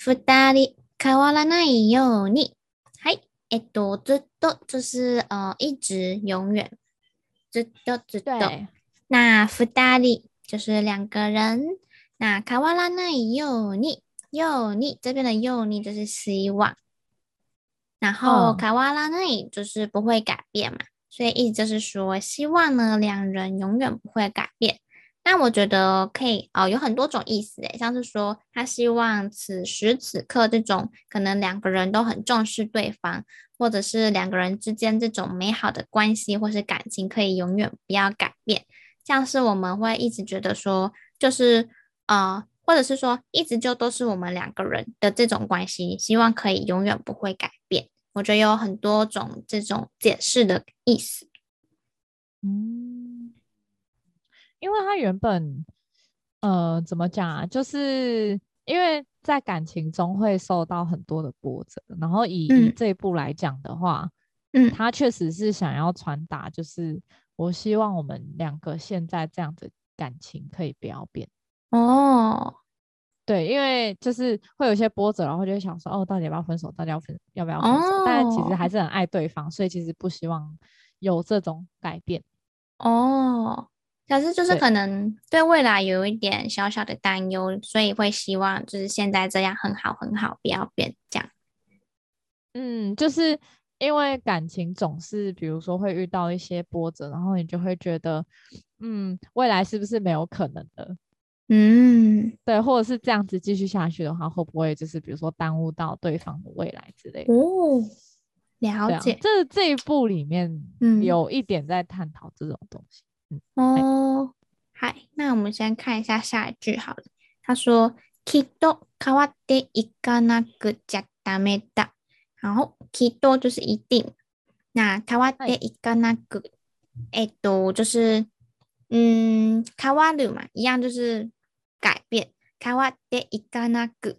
っと二人変わらないように。はい。えっと、ずっと就是呃一直永远。ずっとずっと。对。那二人就是两个人。那変わらないように，ように这边的ように就是希望。然后変わらない就是不会改变嘛，所以意思就是说希望呢两人永远不会改变。 那我觉得可以哦，有很多种意思诶，像是说他希望此时此刻这种可能两个人都很重视对方，或者是两个人之间这种美好的关系或是感情可以永远不要改变，像是我们会一直觉得说，就是呃，或者是说一直就都是我们两个人的这种关系，希望可以永远不会改变。我觉得有很多种这种解释的意思，嗯。因为他原本，呃，怎么讲啊？就是因为在感情中会受到很多的波折，然后以、嗯、以这一部来讲的话，嗯，他确实是想要传达，就是我希望我们两个现在这样的感情可以不要变。哦，对，因为就是会有一些波折，然后就会想说，哦，到底要不要分手？到底要分要不要分手？哦、但其实还是很爱对方，所以其实不希望有这种改变。哦。可是就是可能对未来有一点小小的担忧，所以会希望就是现在这样很好很好，不要变这样。嗯，就是因为感情总是比如说会遇到一些波折，然后你就会觉得，嗯，未来是不是没有可能的？嗯，对，或者是这样子继续下去的话，会不会就是比如说耽误到对方的未来之类的？哦，了解。这这一部里面有一点在探讨这种东西。哦，嗨，那我们先看一下下一句好了。他说：“きっと変わっていかなくちゃダメだ。”然后“きっと”就是一定。那“変わっていかなく”哎，都就是嗯，変わる嘛，一样就是改变。変わっていかなく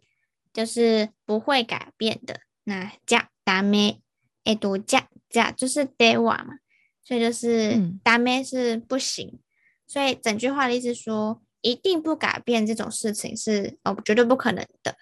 就是不会改变的。那“じゃダメ”哎，都“じゃ”“じゃ”就是“では”嘛。 所以就是大妹是不行，嗯、所以整句话的意思说，一定不改变这种事情是哦绝对不可能的。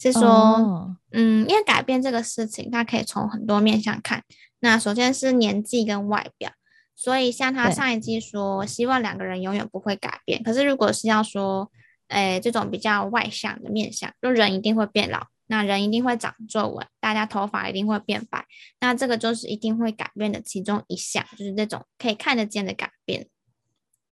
是说，哦、嗯，因为改变这个事情，它可以从很多面向看。那首先是年纪跟外表，所以像他上一季说，希望两个人永远不会改变。可是如果是要说，诶，这种比较外向的面向，就人一定会变老。那人一定会长皱纹，大家头发一定会变白，那这个就是一定会改变的其中一项，就是这种可以看得见的改变。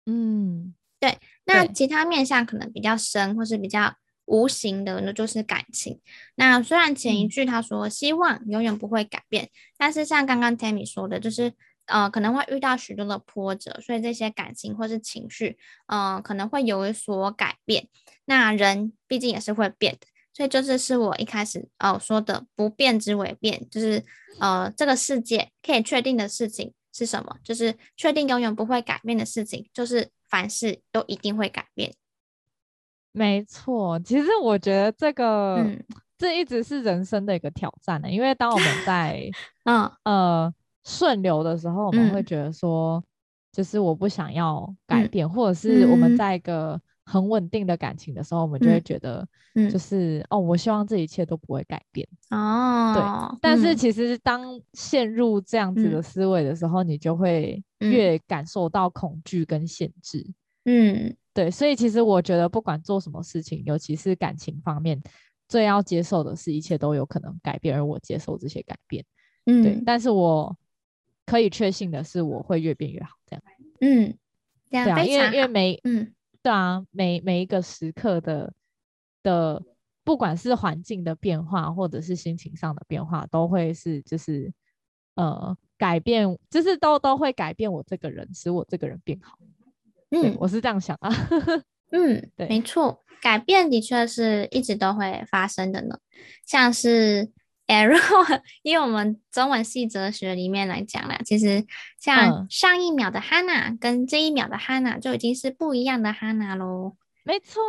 嗯，对。那其他面相可能比较深或是比较无形的，那就是感情。那虽然前一句他说希望永远不会改变，嗯、但是像刚刚 Tammy 说的，就是呃可能会遇到许多的波折，所以这些感情或是情绪，呃可能会有所改变。那人毕竟也是会变的。所以就是是我一开始哦说的不变之为变，就是呃这个世界可以确定的事情是什么？就是确定永远不会改变的事情，就是凡事都一定会改变。没错，其实我觉得这个、嗯、这一直是人生的一个挑战的，因为当我们 在嗯呃顺流的时候，我们会觉得说，嗯、就是我不想要改变，嗯、或者是我们在一个。很稳定的感情的时候，我们就会觉得，就是、嗯嗯、哦，我希望这一切都不会改变哦。对，但是其实当陷入这样子的思维的时候，嗯、你就会越感受到恐惧跟限制。嗯，对，所以其实我觉得，不管做什么事情，尤其是感情方面，最要接受的是一切都有可能改变，而我接受这些改变。嗯，对。但是我可以确信的是，我会越变越好。这样。嗯。这样非。因为因为每嗯，对啊，每每一个时刻的的，不管是环境的变化，或者是心情上的变化，都会是就是呃改变，就是都都会改变我这个人，使我这个人变好。嗯，我是这样想啊。嗯，对，没错，改变的确是一直都会发生的呢，像是。哎，如果以我们中文系哲学里面来讲啦，其实像上一秒的哈娜跟这一秒的哈娜就已经是不一样的哈娜喽。没错，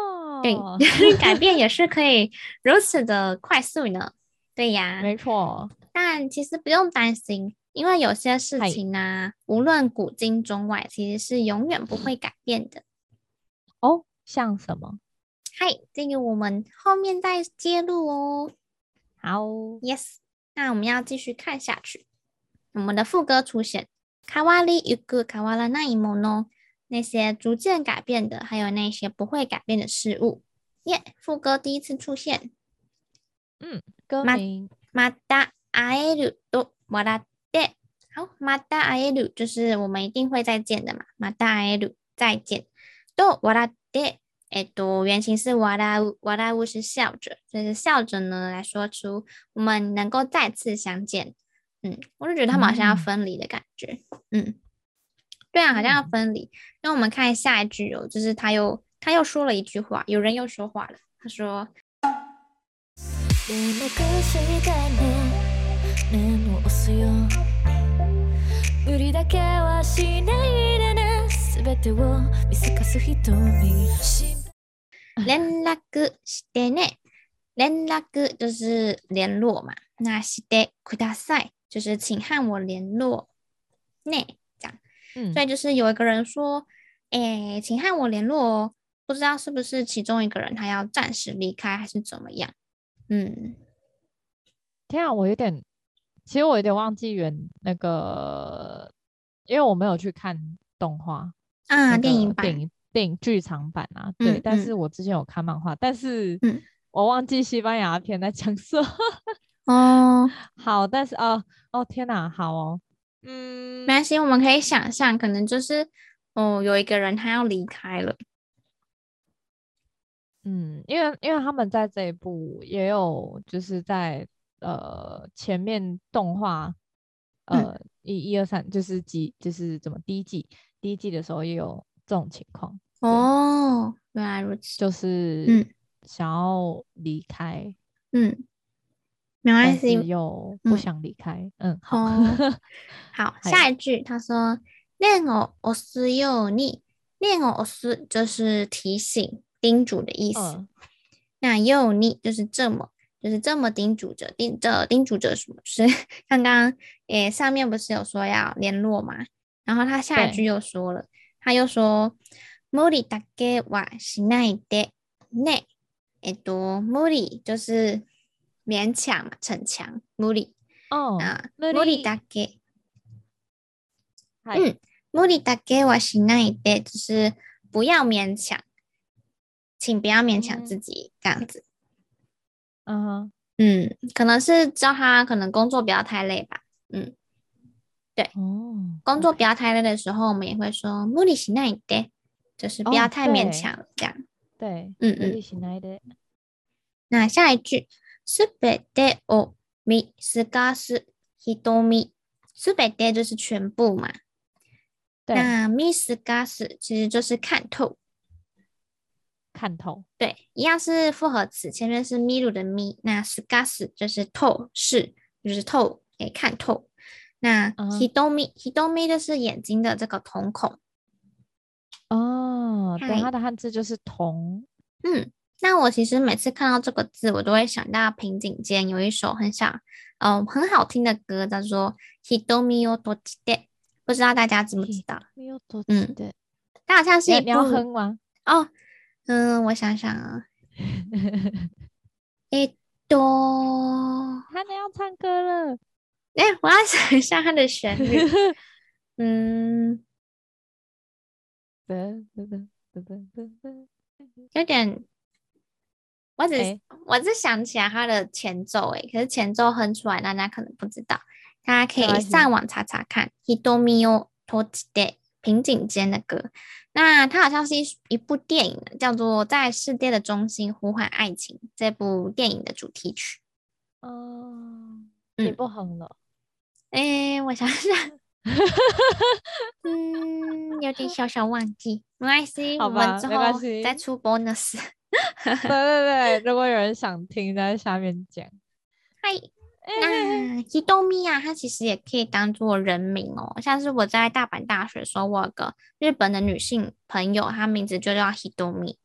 对，改变也是可以如此的快速呢。对呀，没错。但其实不用担心，因为有些事情啊，无论古今中外，其实是永远不会改变的。哦，像什么？嗨，这个我们后面再揭露哦。好，Yes，那我们要继续看下去。我们的副歌出现，卡瓦里有个卡瓦拉那一幕呢？那些逐渐改变的，还有那些不会改变的事物。耶，副歌第一次出现。嗯，歌名。また会えると笑って。好，また会える就是我们一定会再见的嘛。また会える，再见。と笑って。 哎，读原型是哇啦呜，哇啦呜是笑着，就是笑着呢来说出我们能够再次相见。嗯，我就觉得他们好像要分离的感觉。嗯，嗯对啊，好像要分离。那、嗯、我们看下一句哦，就是他又他又说了一句话，有人又说话了，他说。联络してね，联络就是联络嘛。那してください就是请和我联络。ね，这样，嗯，所以就是有一个人说，哎，请和我联络哦。不知道是不是其中一个人他要暂时离开，还是怎么样？嗯，天啊，我有点，其实我有点忘记原那个，因为我没有去看动画啊，电影版。 电影剧场版啊，对，嗯、但是我之前有看漫画，嗯、但是我忘记西班牙片在讲什么。哦，好，但是哦哦天哪，好哦，嗯，没关系，我们可以想象，可能就是哦，有一个人他要离开了。嗯，因为因为他们在这一部也有，就是在呃前面动画呃一一二三就是几就是怎么第一季第一季的时候也有。这种情况哦，原来如此，就是嗯，想要离开，嗯，没关系，又不想离开，嗯，嗯，好，哦、好，下一句他说，念我押すように，念我押す就是提醒、叮嘱的意思，嗯、那ように就是这么，就是这么叮嘱着，叮着叮嘱着什么？是刚刚诶上面不是有说要联络吗？然后他下一句又说了。 他又说：“无理だけはしないでね。”えっと，无理就是勉强嘛，逞强。无理哦啊，无理だけ。嗯，无理だけはしないで就是不要勉强，请不要勉强自己，这样子。嗯哼，嗯，可能是叫他可能工作不要太累吧。嗯。 对，哦，工作不要太累的时候，我们也会说无理しないで，就是不要太勉强，哦、这样。对，嗯嗯。无理しないで。那下一句，すべてを见透かす瞳，すべて就是全部嘛。对。那见透かす其实就是看透，看透。对，一样是复合词，前面是见る的见，那透かす就是透视，就是透，可以看透。 那 hitomi 就是眼睛的这个瞳孔哦，对，它的汉字就是瞳。嗯，那我其实每次看到这个字，我都会想到平井坚有一首很想，嗯、呃，很好听的歌，叫做 hidomi o tochite，不知道大家知不知道？嗯，对，它好像是一部。你要哼吗？哦，嗯，我想想啊，诶多，他们要唱歌了。哎，我要想一下它的旋律。嗯，有点，我只、欸、我只想起来它的前奏，哎，可是前奏哼出来，大家可能不知道，大家可以上网查查看。瞳を闭じて 平井坚的歌。那它好像是一一部电影，叫做《在世界的中心呼唤爱情》这部电影的主题曲。哦，你不哼了？ 哎、我想想，嗯，有点小小忘记，没关系，我们之后再出 bonus。对对对，如果有人想听，在下面讲。嗨，那 Hitomi 啊，它其实也可以当做人名哦。像是我在大阪大学的时候，我有个日本的女性朋友，她名字就叫 Hitomi。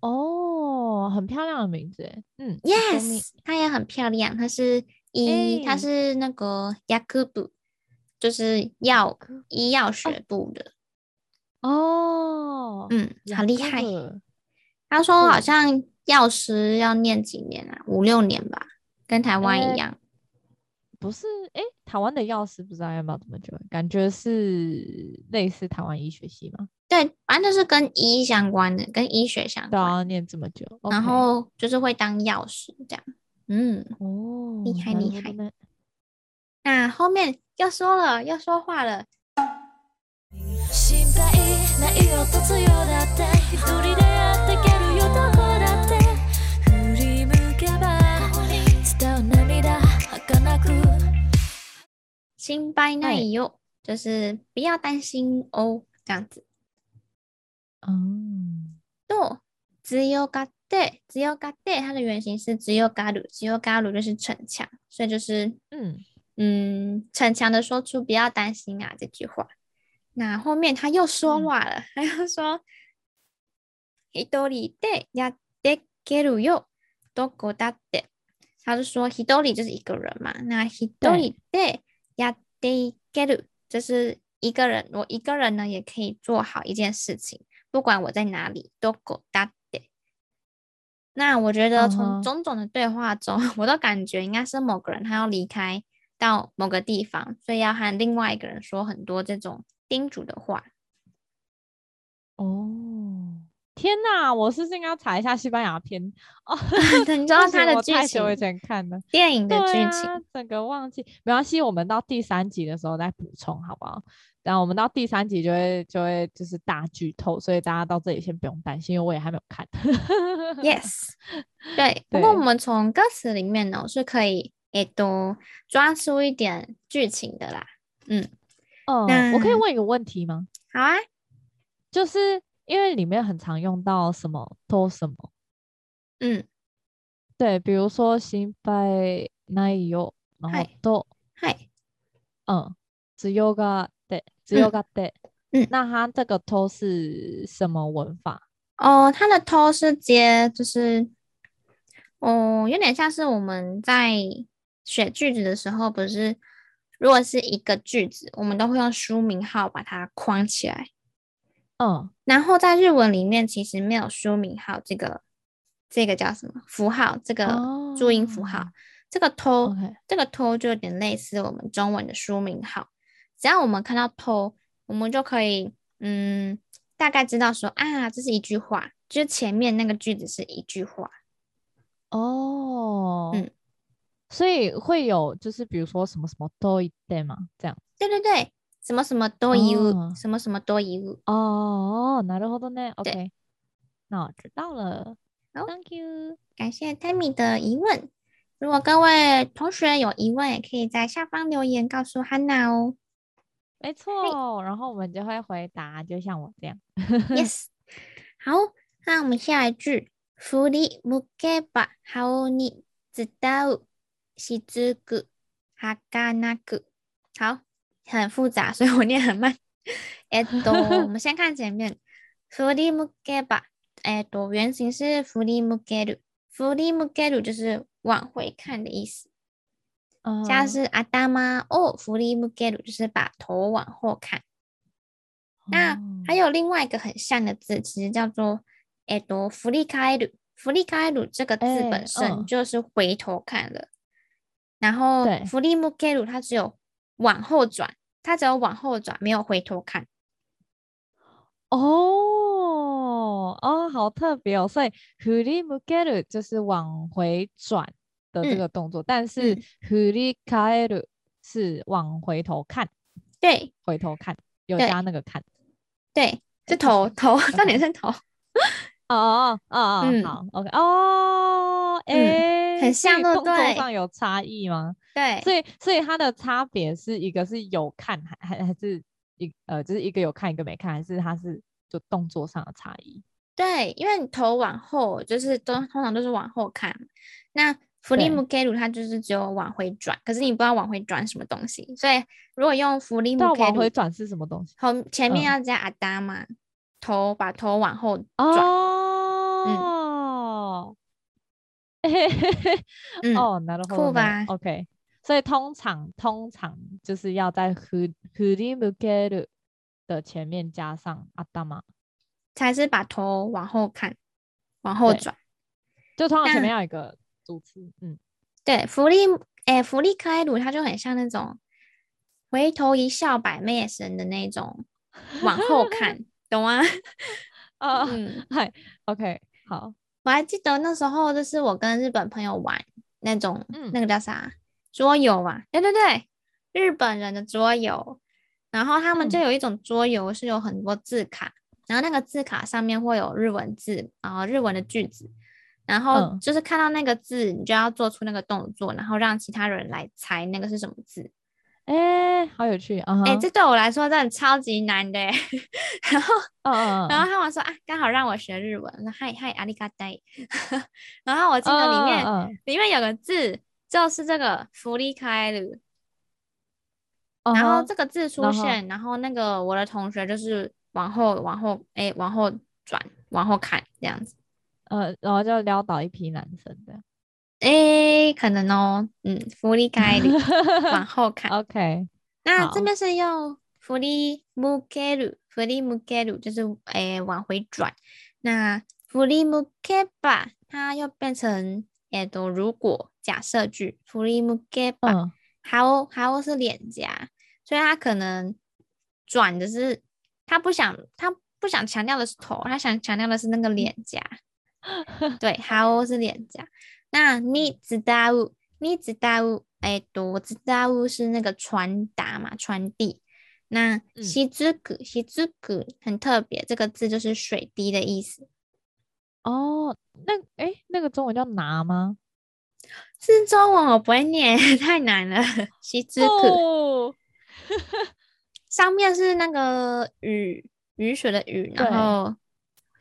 哦，很漂亮的名字，嗯，Yes，她也很漂亮。她是医，他是那个药部，就是药医药学部的。哦，嗯，好厉害。他说好像药师要念几年啊？五六年吧，跟台湾一样。不是，哎，台湾的药师不知道要不要这么久？感觉是类似台湾医学系吗？对，反正就是跟医相关的，跟医学相关。都要念这么久，然后就是会当药师这样。嗯，哦，厉害厉害。那后面又说了，又说话了。心配ないよ，就是不要担心哦，这样子。嗯，と、强がっ て、强がって，它的原型是强がる，强がる就是逞强，所以就是嗯嗯逞强的说出不要担心啊这句话。那后面他又说话了，他、嗯、又说一人でやっていけるよ、どこだって。他就说一人就是一个人嘛，那一人でやっていける就是一个人，我一个人呢也可以做好一件事情，不管我在哪里，どこだって。 那我觉得从种种的对话中，uh huh. 我都感觉应该是某个人他要离开到某个地方，所以要和另外一个人说很多这种。叮嘱的话哦，天哪！我是不是应该要查一下西班牙片哦？你知道它的剧情？太久以前看的电影的剧情，啊，整个忘记。没关系，我们到第三集的时候再补充，好不好？然后我们到第三集就会就会就是大剧透，所以大家到这里先不用担心，因为我也还没有看。Yes，对。不过我们从歌词里面呢，是可以也多抓出一点剧情的啦。嗯。哦，嗯、我可以问一个问题吗？好啊，就是因为里面很常用到什么都什么，嗯，对，比如说心配ないよ，然后都，嗨，嗯，强がって，强がって，嗯，那它这个都是什么文法？哦，它的都是接，就是，哦，有点像是我们在写句子的时候，不是。如果是一个句子，我们都会用书名号把它框起来。 嗯，然后在日文里面其实没有书名号这个，这个叫什么符号？这个注音符号，哦、这个偷，Okay. 这个偷就有点类似我们中文的书名号。只要我们看到偷，我们就可以嗯大概知道说啊，这是一句话，就是前面那个句子是一句话。哦，嗯。所以会有，就是比如说什么什么都一对嘛？这样？对对对，什么什么都一物，什么什么都一物。哦，なるほどね。OK，那我知道了。好，Thank you，感谢 Tammy 的疑问。如果各位同学有疑问，也可以在下方留言告诉 Hana 哦。没错，然后我们就会回答，就像我这样。 Yes，好，那我们下一句，振り向けば颜に伝う。しずく、はかなく。好， 很复杂，所以我念很慢。えっと，我们先看前面。振り向けば，えっと，原型是振り向ける。振り向ける就是往回看的意思。嗯，像是头を振り向ける，就是把头往后看。嗯、那还有另外一个很像的字，其实叫做えっと、振り返る。振り返る这个字本身就是回头看了。然后，振り向ける它只有 往后转，它只有往后转，没有回头看。哦哦，好特别哦！所以振り向ける就是往回转的这个动作，嗯、但是振り返る是往回头看。对，回头看有加那个看。 对，是头头，重点是头。哦哦哦哦，嗯，好，OK，哦，哎， 很像，对？动作上有差异吗？对，所以所以它的差别是一个是有看还还还是一呃，就是一个有看一个没看，还是它是就动作上的差异？对，因为你头往后就是都通常都是往后看，那。弗利姆盖鲁，它就是只有往回转，可是你不知道往回转什么东西，所以如果用弗利姆盖鲁，往回转是什么东西？后前面要加阿达嘛，嗯、头把头往后转。哦，嗯，哦，那酷吧？OK，所以通常通常就是要在弗弗利姆盖鲁的前面加上阿达嘛，才是把头往后看，往后转，就通常前面要一个。主词，嗯，对，福利，哎，福利克艾鲁，他就很像那种回头一笑百媚生的那种，往后看，懂吗？啊、哦，嗯，嗨，OK，好，我还记得那时候就是我跟日本朋友玩那种，嗯，那个叫啥桌游啊？对对对，日本人的桌游，然后他们就有一种桌游是有很多字卡，嗯、然后那个字卡上面会有日文字，然后日文的句子。然后就是看到那个字，你就要做出那个动作，嗯、然后让其他人来猜那个是什么字。哎，好有趣啊！哎、uh-huh，这对我来说真的超级难的。然后，uh-uh. 然后他们说啊，刚好让我学日文。那嗨嗨，阿里嘎呆。然后我记得里面、uh-uh. 里面有个字就是这个福利开鲁。Uh-huh. 然后这个字出现，uh-huh. 然后那个我的同学就是往后往后哎往后转往后看这样子。呃，然后就撩倒一批男生的，诶，可能哦，嗯，福利盖鲁 往后看，OK，那这边是用福利姆盖鲁，福利姆盖鲁就是诶往回转，那福利姆盖巴它又变成诶都如果假设句，福利姆盖巴，好好是脸颊，所以它可能转的是他不想他不想强调的是头，他想强调的是那个脸颊。对，好是脸颊。那你知道？你知道？哎，我知道是那个传达嘛，传递。那しずく，しずく很特别，这个字就是水滴的意思。哦，那哎，那个中文叫拿吗？是中文，我不会念，太难了。しずく，哦、上面是那个雨，雨水的雨，然后。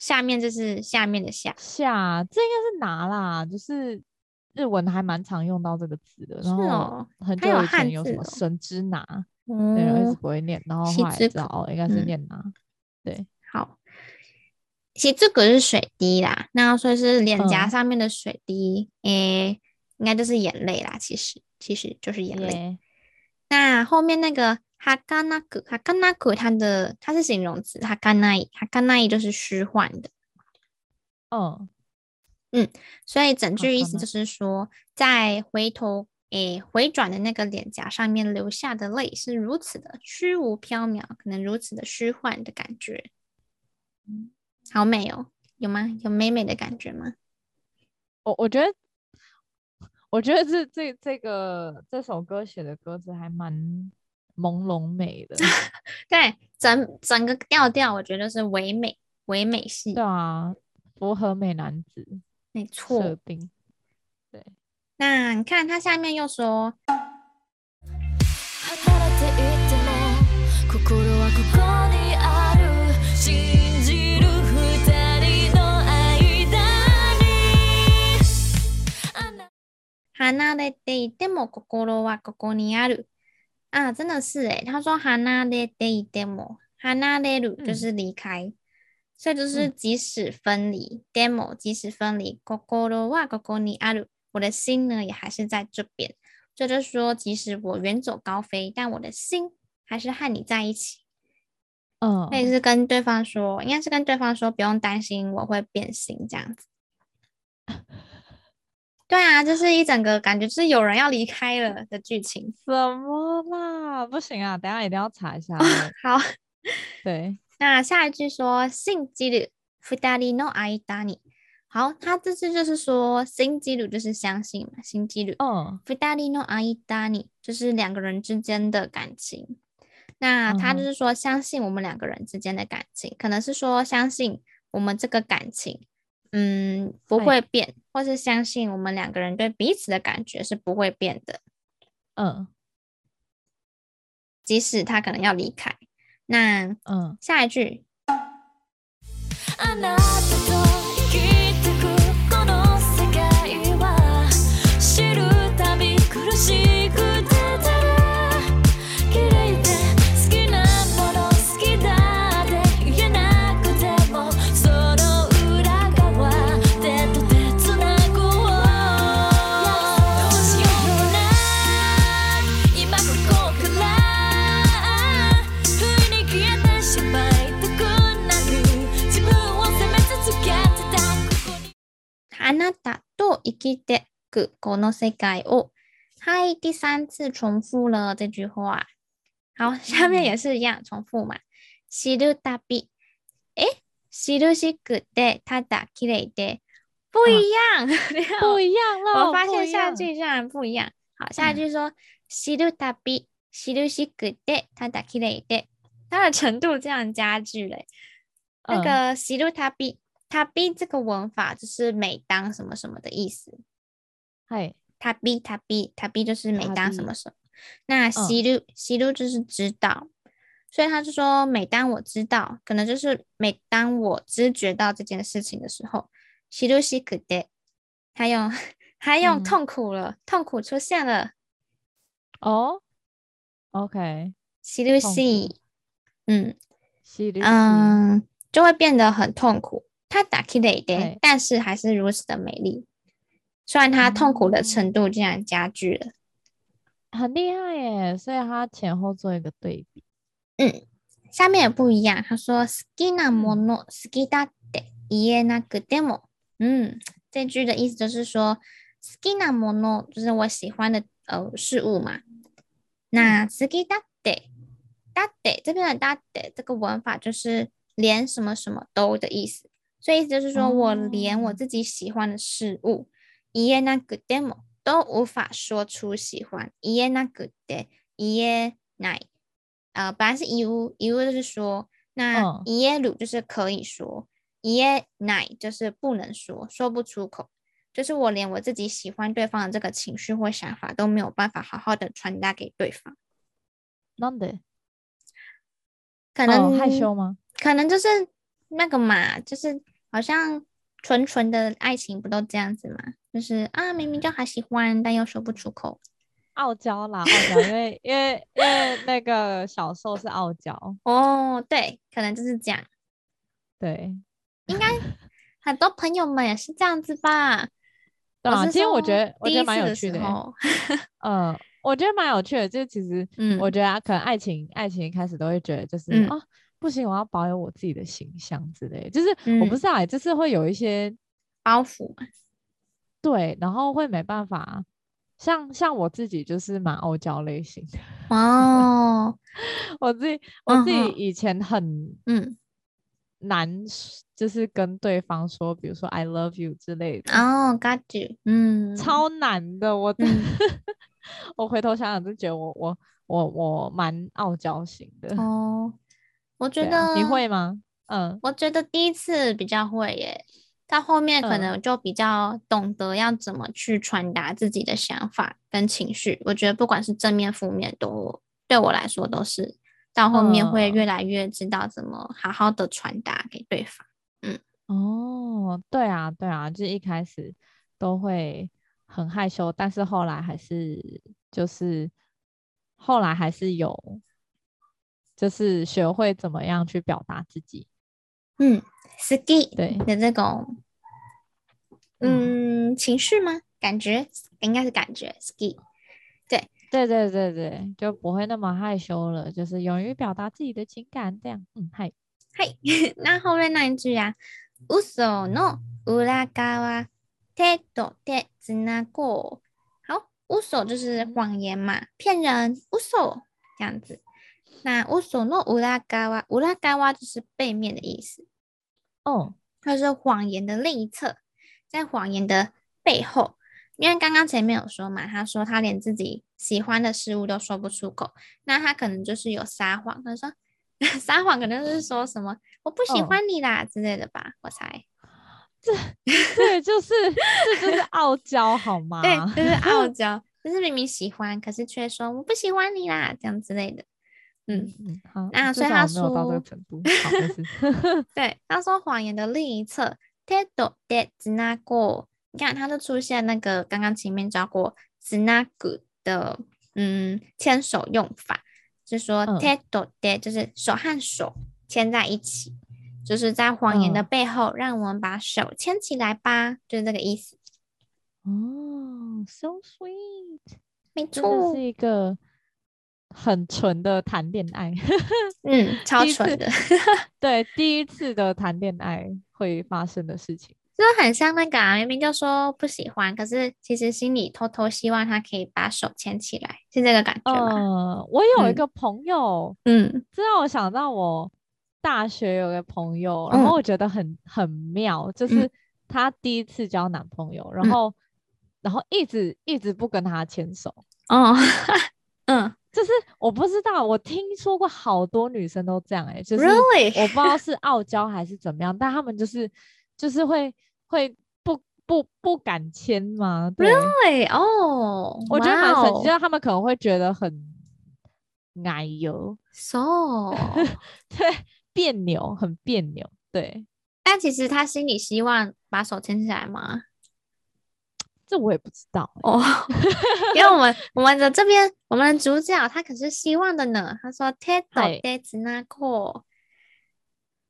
下面就是下面的下下，这应该是拿啦，就是日文还蛮常用到这个词的。然后很久以前有什么神之拿，嗯，对，一直不会念，然后后来知道哦，应该是念拿。对，好，其实这个是水滴啦，那要说是脸颊上面的水滴，诶、嗯欸，应该就是眼泪啦。其实其实就是眼泪。那后面那个。哈卡纳克，哈卡纳克，它的它是形容词，哈嘎那伊，哈嘎纳伊就是虚幻的。哦，嗯，所以整句意思就是说，在回头诶回转的那个脸颊上面流下的泪是如此的虚无缥缈，可能如此的虚幻的感觉。嗯，好美哦，有吗？有美美的感觉吗？我我觉得，我觉得这这这个这首歌写的歌词还蛮。朦胧美的，对，整整个调调，我觉得是唯美唯美系。对啊，符合美男子，没错。设定，对。那你看他下面又说，离れていても心はここにある。 啊，真的是诶，他说离れていても，离れる就是离开，嗯，所以就是即使分离，でも即使分离，心はここにある，我的心呢也还是在这边。这就是说，即使我远走高飞，但我的心还是和你在一起。嗯，那也是跟对方说，应该是跟对方说，不用担心我会变心这样子。 对啊，就是一整个感觉，就是有人要离开了的剧情。什么啦？不行啊，等下一定要查一下。好，对，那下一句说“信じる二人の间に”。好，他这次就是说“信じる”就是相信嘛，“信じる”。嗯，二人の间に就是两个人之间的感情。 那他就是说相信我们两个人之间的感情，可能是说相信我们这个感情， 嗯，不会变，或是相信我们两个人对彼此的感觉是不会变的。嗯，即使他可能要离开。那嗯，下一句。嗯この世界を。嗨，第三次重复了这句话。好，下面也是一样重复嘛。知るたび，诶，知しくてただ綺丽で，不一样，不一样了。我发现下句竟然不一样。好，下一句说知るたび，知しくてただ綺丽で，它的程度这样加句嘞。那个知るたび。他逼这个文法就是每当什么什么的意思， 嗨，他逼他逼他逼就是每当什么什么，那西路西路就是知道，所以他就说每当我知道，可能就是每当我知觉到这件事情的时候，西路西可得，他用他用痛苦了，嗯、痛苦出现了，哦，OK，西路西，嗯，西路西，嗯，就会变得很痛苦。他打 K 的一点，但是还是如此的美丽。虽然他痛苦的程度竟然加剧了，嗯、很厉害耶！所以他前后做一个对比。嗯，下面也不一样。他说：“好きなもの好きだって言えなくても。”嗯，这句的意思就是说，好きなもの就是我喜欢的呃事物嘛。那好きだってだって这边的だって这个文法就是连什么什么都的意思。所以意思就是说，我连我自己喜欢的事物， 言えなくても都无法说出喜欢。言えなくて、言えない，呃，本来是言う，言う就是说，那言える就是可以说，言えない就是不能说，说不出口。就是我连我自己喜欢对方的这个情绪或想法都没有办法好好的传达给对方。なんで？可能、哦、害羞吗？可能就是那个嘛，就是。好像 纯纯的爱情不都这样子吗？就是啊，明明就还喜欢，但又说不出口，傲娇啦，傲娇，因为因为因为那个小受是傲娇哦，对，可能就是这样，对，应该很多朋友们也是这样子吧？对啊，其实我觉得我觉得蛮有趣的，嗯，我觉得蛮有趣的，就是其实，嗯，我觉得啊可能爱情爱情一开始都会觉得就是啊。嗯不行，我要保有我自己的形象之类，就是、嗯、我不知道、欸，就是会有一些包袱，对，然后会没办法，像像我自己就是蛮傲娇类型的哦，我自己我自己以前很。嗯。难，就是跟对方说，比如说 I love you 之类的哦，got you，嗯，超难的，我、嗯、我回头想想就觉得我我我我蛮傲娇型的哦。我觉得、啊、你会吗？嗯，我觉得第一次比较会耶，到后面可能就比较懂得要怎么去传达自己的想法跟情绪。我觉得不管是正面负面都对我来说都是到后面会越来越知道怎么好好的传达给对方。嗯，哦，对啊，对啊，就是一开始都会很害羞，但是后来还是就是后来还是有。就是学会怎么样去表达自己，嗯，ski 对的这种，嗯，情绪吗？感觉应该是感觉，ski，对，对对对对，就不会那么害羞了，就是勇于表达自己的情感，这样，嗯，嗨，嗨，那后面那一句啊，嘘の里侧手と手つなごう，好，嘘就是谎言嘛，骗人，嘘这样子。 那乌索诺乌拉嘎哇，乌拉嘎哇就是背面的意思。哦，它是谎言的另一侧，在谎言的背后。因为刚刚前面有说嘛，他说他连自己喜欢的事物都说不出口，那他可能就是有撒谎。他说 撒谎可能是说什么我不喜欢你啦、哦、之类的吧，我猜。这对，就是 这就是傲娇好 吗？对，就是傲娇，就是明明喜欢，可是却说我不喜欢你啦，这样之类的。嗯，好，那所以他说到这个程度，对，他说谎言的另一侧，テトデツナゴ。你看，它就出现那个刚刚前面教过つなぐ的嗯牵手用法，就是说手と手就是手和手牵在一起，就是在谎言的背后，让我们把手牵起来吧，嗯、就是这个意思。哦，so sweet，没错，这是一个 很纯的谈恋爱，嗯，超纯的，对，第一次的谈恋爱会发生的事情。就很像那个啊，明明就说不喜欢，可是其实心里偷偷希望他可以把手牵起来，是这个感觉吗？呃，我有一个朋友，嗯，这让我想到我大学有个朋友，嗯、然后我觉得很很妙，就是他第一次交男朋友，嗯、然后然后一直一直不跟他牵手，哦，嗯，就是我不知道，我听说过好多女生都这样、欸，哎，就是 Really? 我不知道是傲娇还是怎么样，但他们就是。就是会会不不不敢牵吗？对哦，oh, 我觉得蛮神奇，就是他们可能会觉得很哎呦，so 对别扭，很别扭，对。但其实他心里希望把手牵起来吗？这我也不知道哦， oh, 因为我们我们的这边我们的主角他可是希望的呢。他说 “teto desu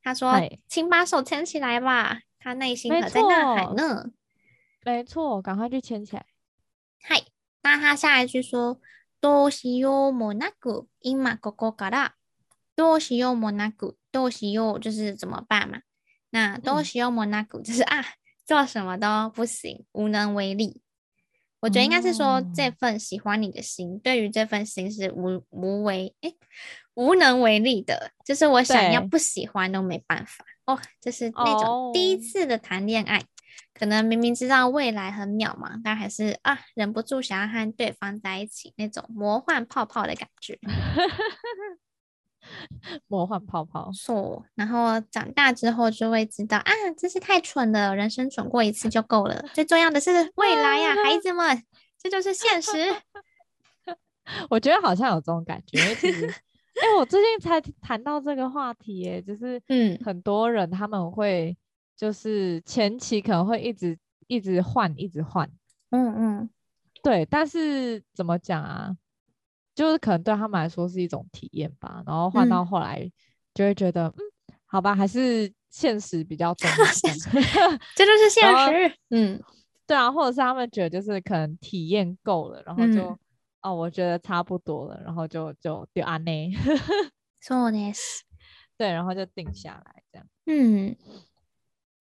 他说：“请把手牵起来吧。”他内心可在呐喊呢，没错，赶快去牵起来。嗨，那他下一句说：“どうしようもなく、今ここから。どうしようもなく、どうしよう就是怎么办嘛？那どうしようもなく就是啊， 做什么都不行，无能为力。我觉得应该是说，这份喜欢你的心，对于这份心是无无为诶、欸，无能为力的，就是我想要不喜欢都没办法。”哦，就是那种第一次的谈恋爱，oh. 可能明明知道未来很渺茫，但还是啊，忍不住想要和对方在一起，那种魔幻泡泡的感觉。魔幻泡泡，错。然后长大之后就会知道啊，真是太蠢了，人生蠢过一次就够了。最重要的是未来呀，孩子们，这就是现实。我觉得好像有这种感觉。哎、欸，我最近才谈到这个话题，哎，就是嗯，很多人他们会就是前期可能会一直一直换，一直换，嗯嗯，对，但是怎么讲啊？就是可能对他们来说是一种体验吧，然后换到后来就会觉得，嗯，嗯，好吧，还是现实比较重要，这就是现实，嗯，对啊，或者是他们觉得就是可能体验够了，然后就。嗯哦，我觉得差不多了，然后就就就安内，そうです。对，然后就定下来这样。嗯，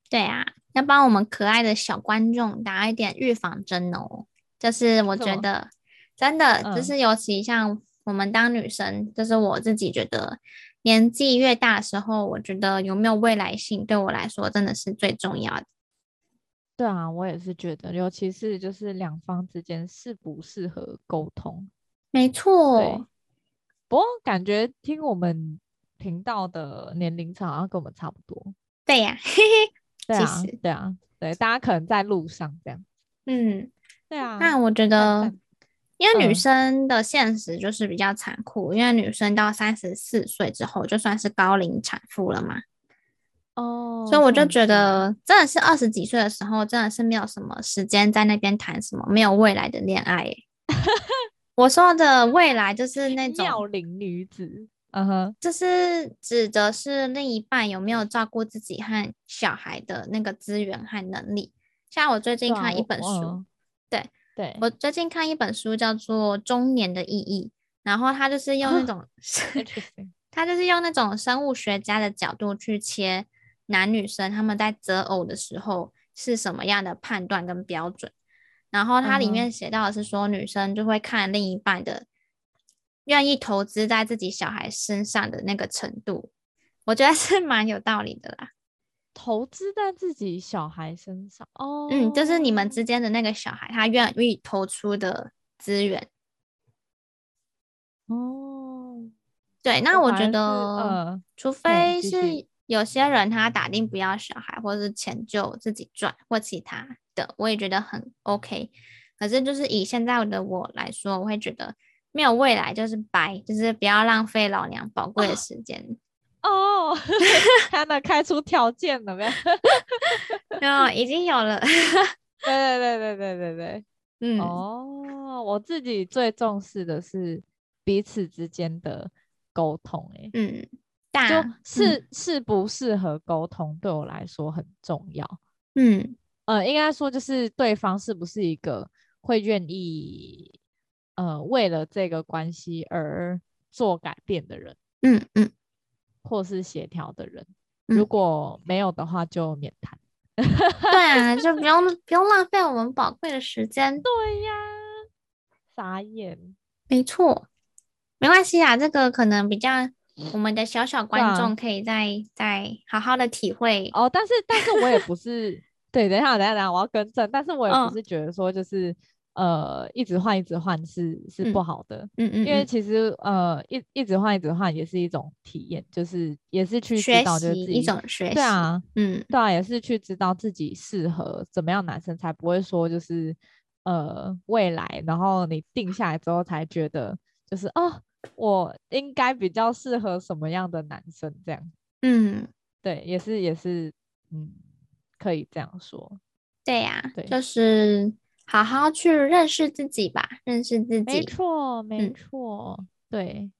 对啊，要帮我们可爱的小观众打一点预防针哦。就是我觉得 真的，就是尤其像我们当女生，嗯、就是我自己觉得年纪越大的时候，我觉得有没有未来性对我来说真的是最重要的。对啊，我也是觉得，尤其是就是两方之间适不适合沟通，没错。不过感觉听我们频道的年龄层好像跟我们差不多。对呀 啊，对啊，对啊，对，大家可能在路上这样。嗯，对啊。那我觉得，因为女生的现实就是比较残酷，嗯、因为女生到三十四岁之后就算是高龄产妇了嘛。哦，oh, 所以我就觉得，真的是二十几岁的时候，真的是没有什么时间在那边谈什么没有未来的恋爱。我说的未来就是那种妙龄女子，嗯哼，就是指的是另一半有没有照顾自己和小孩的那个资源和能力。像我最近看一本书，对对，我最近看一本书叫做《中年的意义》，然后他就是用那种，他 就是用那种生物学家的角度去切。男女生他们在择偶的时候是什么样的判断跟标准？然后它里面写到的是说，女生就会看另一半的愿意投资在自己小孩身上的那个程度，我觉得是蛮有道理的啦。投资在自己小孩身上哦，嗯，就是你们之间的那个小孩，他愿意投出的资源。哦，对，那我觉得，呃，除非是有些人他打定不要小孩，或者是钱就自己赚或其他的，我也觉得很 OK。可是就是以现在的我来说，我会觉得没有未来就是白，就是不要浪费老娘宝贵的时间。哦，他能开出条件了没有？哦，已经有了。对对对对对对对，嗯，哦，我自己最重视的是。彼此之间的沟通，欸，嗯，就适适不适合沟通，对我来说很重要。嗯，呃，应该说就是对方是不是一个会愿意，呃，为了这个关系而做改变的人。嗯嗯，或是协调的人，嗯，如果没有的话，就免谈。对啊，就不用不用浪费我们宝贵的时间。对呀，傻眼，没错。没关系啊，这个可能比较我们的小小观众可以再、啊、再好好的体会哦。但是，但是我也不是 对，等一下，等一下，等一下，我要更正。但是我也不是觉得说就是、哦、呃，一直换，一直换是是不好的。嗯嗯，因为其实呃，一一直换，一直换也是一种体验，就是也是去知道就是自己一种学习。对啊，嗯，对啊，也是去知道自己适合怎么样男生，才不会说就是呃未来，然后你定下来之后才觉得就是哦。我应该比较适合什么样的男生？这样，嗯，对，也是也是，嗯，可以这样说。对呀、啊，对，就是好好去认识自己吧，认识自己。没错，没错、嗯，对。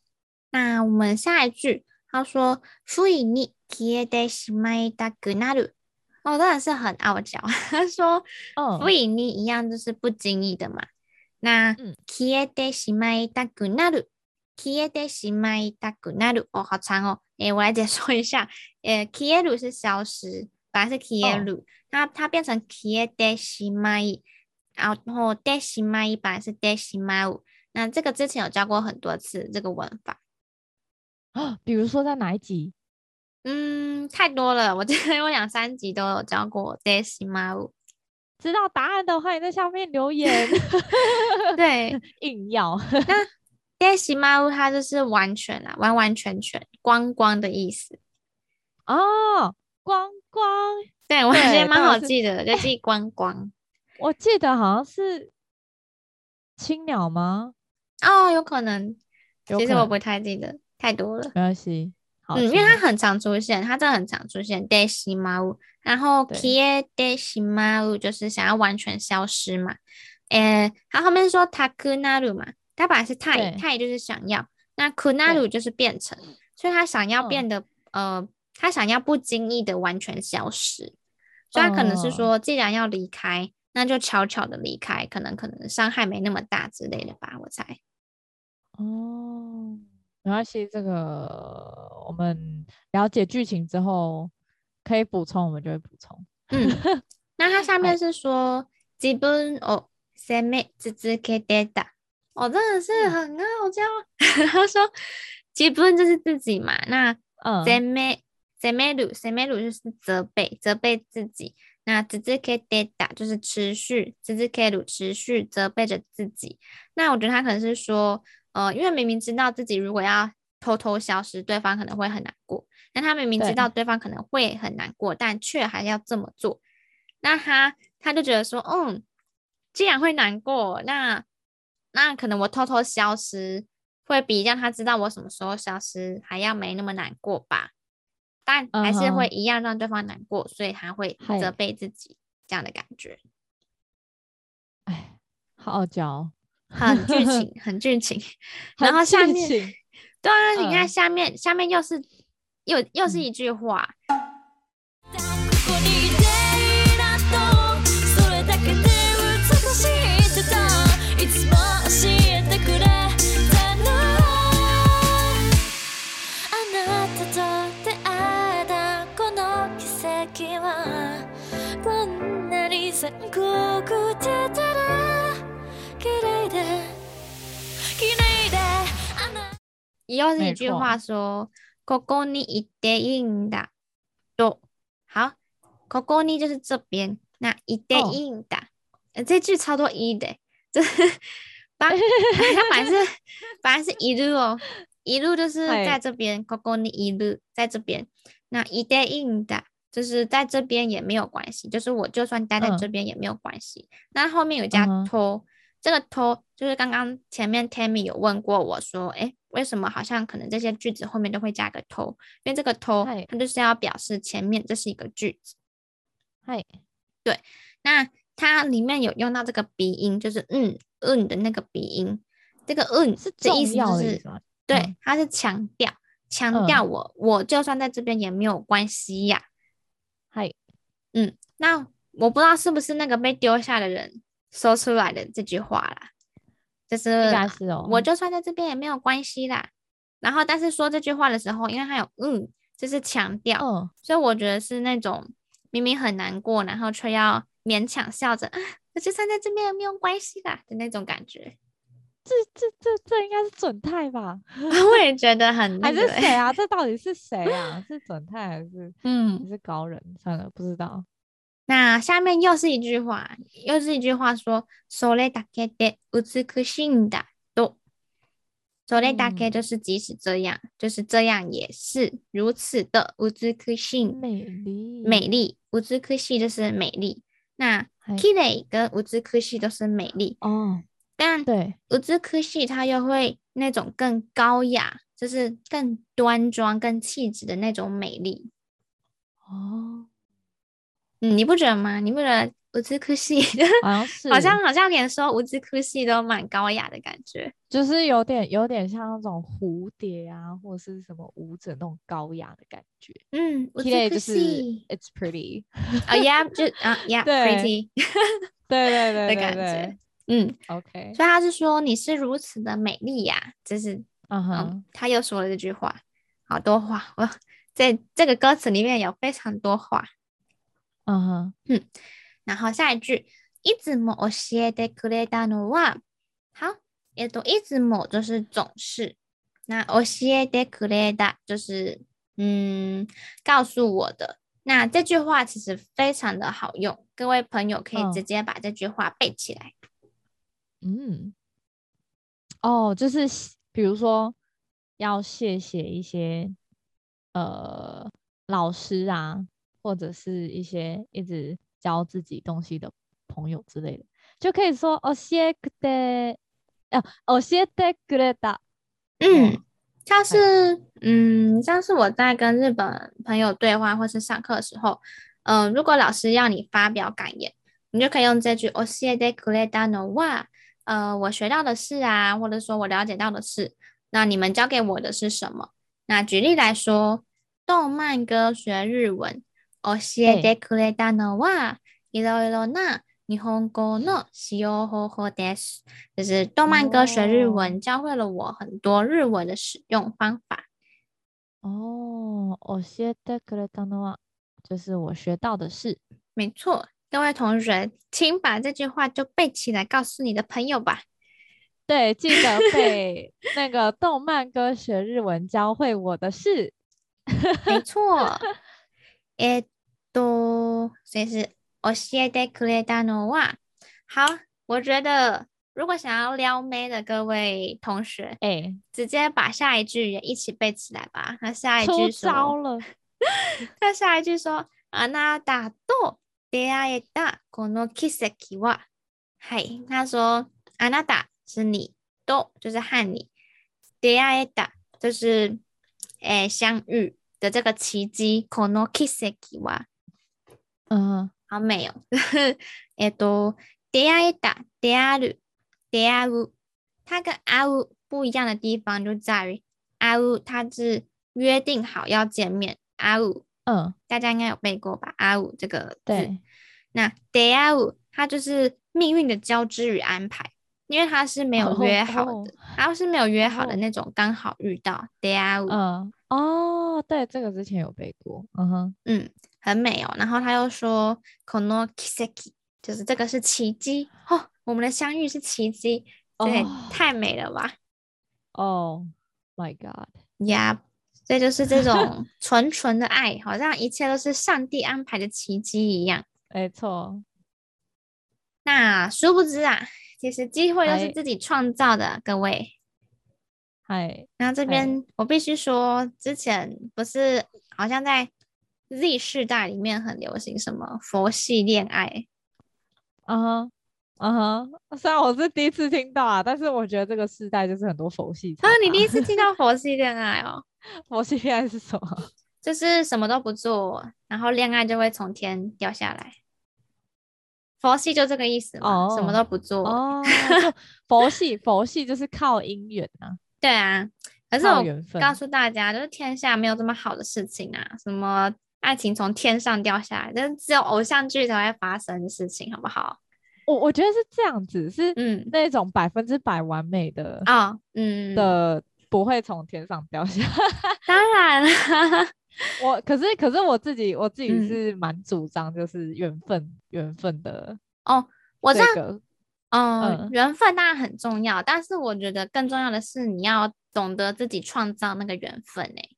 那我们下一句，他说“不意に消えてしまいたくなる”，哦，当然是很傲娇。他说“哦，不意に”一样就是不经意的嘛。那“消えてしまいたくなる”。消えてしまいたくなる哦，好长哦。诶，我来解说一下。诶，消える是消失，本来是消える，它它变成消えてしまい， 然后てしまい本来是てしまう。那这个之前有教过很多次这个文法啊，比如说在哪一集？嗯，太多了，我记得有两三集都有教过てしまう。知道答案的话，你在下面留言。对，硬要那。てしまう，它就是完全啊，完完全全，光光的意思哦，光光，对，对我觉得蛮好记的，就记光光。 我记得好像是青鸟吗？哦，有可能，其实我不太记得，太多了。没关系，好，嗯，因为它很常出现，它真的很常出现。てしまう，然后消えてしまう就是想要完全消失嘛。诶，它后面说たくなる嘛。它本来是太太就是想要，那くなる就是变成，所以他想要变得、嗯、呃，他想要不经意的完全消失，所以他可能是说，既然要离开， 那就悄悄的离开，可能可能伤害没那么大之类的吧，我猜。哦，没关系，这个我们了解剧情之后可以补充，我们就会补充。嗯，那它下面是说自分を责め続けてた。我、哦、真的是很傲娇。他说，基本就是自己嘛。那嗯，责め责める责める就是责备责备自己。 那続けてた就是持续続ける持续责备着自己。那我觉得他可能是说，呃，因为明明知道自己如果要偷偷消失，对方可能会很难过。那他明明知道对方可能会很难过，但却还要这么做。那他他就觉得说，嗯，既然会难过，那那可能我偷偷消失，会比让他知道我什么时候消失还要没那么难过吧？ 但还是会一样让对方难过，uh -huh. 所以他会责备自己这样的感觉。哎，好傲娇，很剧情，很剧情。然后下面，对啊，你看下面，uh. 下面又是又又是一句话。又是一句话说：“ここにいていいんだ。”都好， ここに就是这边。那いていいんだ，这句超多一的，这把它本来是本来是いる哦，いる就是在这边，ここにいる在这边。那いていいんだ就是在这边也没有关系，就是我就算待在这边也没有关系。嗯、那后面有加と，这个と就是刚刚前面 Tammy 有问过我说，哎， 为什么好像可能这些句子后面都会加个と？因为这个と它就是要表示前面这是一个句子。嗨，对，那它里面有用到这个鼻音，就是嗯嗯的那个鼻音，这个嗯是这意思就是对，它是强调强调我我就算在这边也没有关系呀。嗨，嗯，那我不知道是不是那个被丢下的人说出来的这句话啦，就是我就算在这边也没有关系啦。然后但是说这句话的时候，因为他有嗯，就是强调，嗯，所以我觉得是那种。明明很难过，然后却要勉强笑着，我就算在这边也没有关系啦的那种感觉。这这这这应该是准太吧？我也觉得很、那个，还是谁啊？这到底是谁啊？是准太还是嗯？还是高人？算了，不知道。那下面又是一句话，又是一句话说，それだけで美しいんだ。それだけ就是即使这样，嗯、就是这样也是如此的美しい，美丽，美丽，美しい就是美丽。那きれい跟美しい都是美丽哦，但对美しい它又会那种更高雅，就是更端庄、更气质的那种美丽哦。 嗯，你不觉得吗？你不觉得？无兹科系，好像是，好像好像连说无兹科系都蛮高雅的感觉，就是有点有点像那种蝴蝶啊，或者是什么舞者那种高雅的感觉。嗯，无兹科系，It's pretty。啊呀，就啊呀，pretty。对对对的感觉。嗯，OK。所以他是说你是如此的美丽呀，就是嗯哼，他又说了这句话，好多话，我在这个歌词里面有非常多话。嗯哼，嗯。然后下一句，いつも教えてくれたのは，好，也都いつも就是总是，那教えてくれた就是嗯，告诉我的。那这句话其实非常的好用，各位朋友可以直接把这句话背起来。嗯，哦，就是比如说要谢谢一些呃老师啊， 或者是一些一直。教自己东西的朋友之类的，就可以说教えて，呃，教えてくれた。嗯，像是，嗯，像是我在跟日本朋友对话或是上课的时候，嗯、呃，如果老师要你发表感言，你就可以用这句教えてくれたのは，呃，我学到的事啊，或者说我了解到的事，那你们教给我的是什么？那举例来说，动漫歌学日文。 教えてくれたのは、いろいろな日本语の使用方法です。就是动漫歌学日文，教会了我很多日文的使用方法。哦，教えてくれたのは，就是我学到的事。没错，各位同学，请把这句话就背起来，告诉你的朋友吧。对，记得背那个动漫歌学日文教会我的事。没错，诶。都， 所以是教えてくれたのは。好，我觉得如果想要撩妹的各位同学，哎、欸，直接把下一句也一起背起来吧。那下一句说，糟了。他下一句说，あなたと出会えたこの奇迹は。嗨，他说，あなた是你，と就是和你，出会えた就是，哎，相遇的这个奇迹，この奇迹は。 嗯，好美哦。えっと、出会えた、出会う、出会う，它跟会う不一样的地方就在于，会う它是约定好要见面，会う，嗯，大家应该有背过吧？会う这个字。对。那出会う它就是命运的交织与安排，因为它是没有约好的，然后、哦、是没有约好的那种，刚好遇到。出会う。嗯，哦，对，这个之前有背过。嗯哼，嗯。 很美哦，然后他又说この奇迹，就是这个是奇迹哦，我们的相遇是奇迹，对，oh. 太美了吧？哦、oh，My God，呀，所以就是这种 纯纯的爱，好像一切都是上帝安排的奇迹一样。没错。那殊不知啊，其实机会都是自己创造的，各位。嗨，然后这边我必须说，之前不是好像在 Z 世代里面很流行什么佛系恋爱？啊哈，啊哈，虽然我是第一次听到啊，但是我觉得这个世代就是很多佛系。啊，你第一次 听到佛系恋爱哦？佛系恋爱是什么？就是什么都不做，然后恋爱就会从天掉下来。佛系就这个意思嘛，oh, 什么都不做。哦，佛系，佛系就是靠姻缘啊。对啊，可是我告诉大家，就是天下没有这么好的事情啊，什么爱情从天上掉下来，就是只有偶像剧才会发生的事情，好不好？我我觉得是这样子，是嗯，那种百分之百完美的啊、哦，嗯的不会从天上掉下来。当然了，我可是可是我自己我自己是蛮主张就是缘分缘、嗯、分的哦，我这个。嗯，缘分当然很重要，但是我觉得更重要的是你要懂得自己创造那个缘分呢、欸。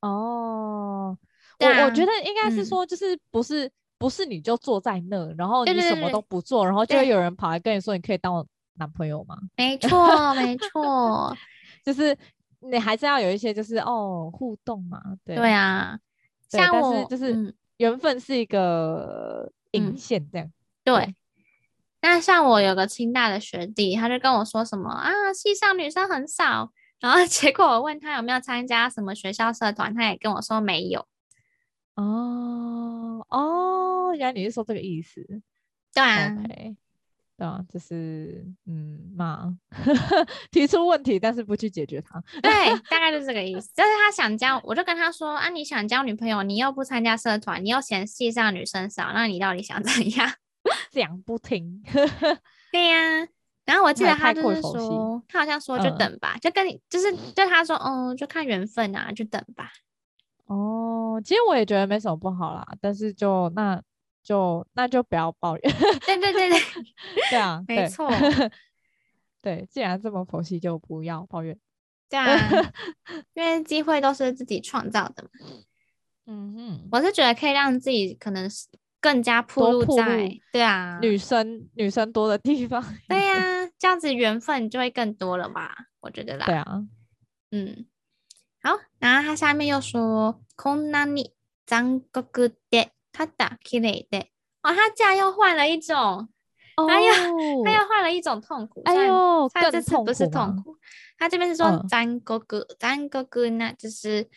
哦，啊、我我觉得应该是说，就是不是、嗯、不是你就坐在那，然后你什么都不做，对对对对，然后就会有人跑来跟你说，你可以当我男朋友吗？没错，没错，就是你还是要有一些就是哦互动嘛，对对啊，像我但是就是缘分是一个引线这样，嗯、对。那像我有个清大的学弟，他就跟我说什么啊，系上女生很少，然后结果我问他有没有参加什么学校社团，他也跟我说没有。哦哦，原来你是说这个意思？对啊，okay. 对啊，就是嗯嘛，提出问题但是不去解决它。对，大 概就是这个意思。就是他想交，我就跟他说啊，你想交女朋友，你又不参加社团，你又嫌系上女生少，那你到底想怎样？讲不听，对呀、啊。然后我记得他就是说，他好像说就等吧，嗯、就跟你就是就他说，嗯，就看缘分啊，就等吧。哦，其实我也觉得没什么不好啦，但是就那就那就不要抱怨。对对对对，对啊，没错。对，既然这么佛系，就不要抱怨。对啊，因为机会都是自己创造的嘛。嗯哼，我是觉得可以让自己可能是。更加暴露在对啊，女生女生多的地方，对呀、啊，这样子缘分就会更多了吧？我觉得啦。对啊，嗯，好，然后他下面又说，こんなに残酷でただ綺丽で，哦，他竟然又换了一种，哦，他又他又换了一种痛苦，哎呦，他这次不是痛苦，他这边是说残酷，残酷那就是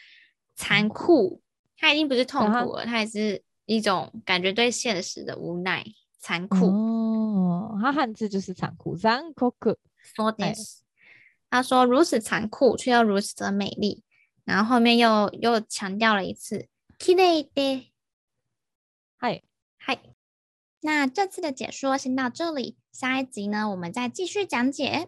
残酷，他已经不是痛苦了，他也是。 一种感觉对现实的无奈、残酷。哦，他汉字就是残酷，残酷。说的是，他说如此残酷，却又如此的美丽。然后后面又又强调了一次，綺丽的。嗨嗨，那这次的解说先到这里，下一集呢，我们再继续讲解。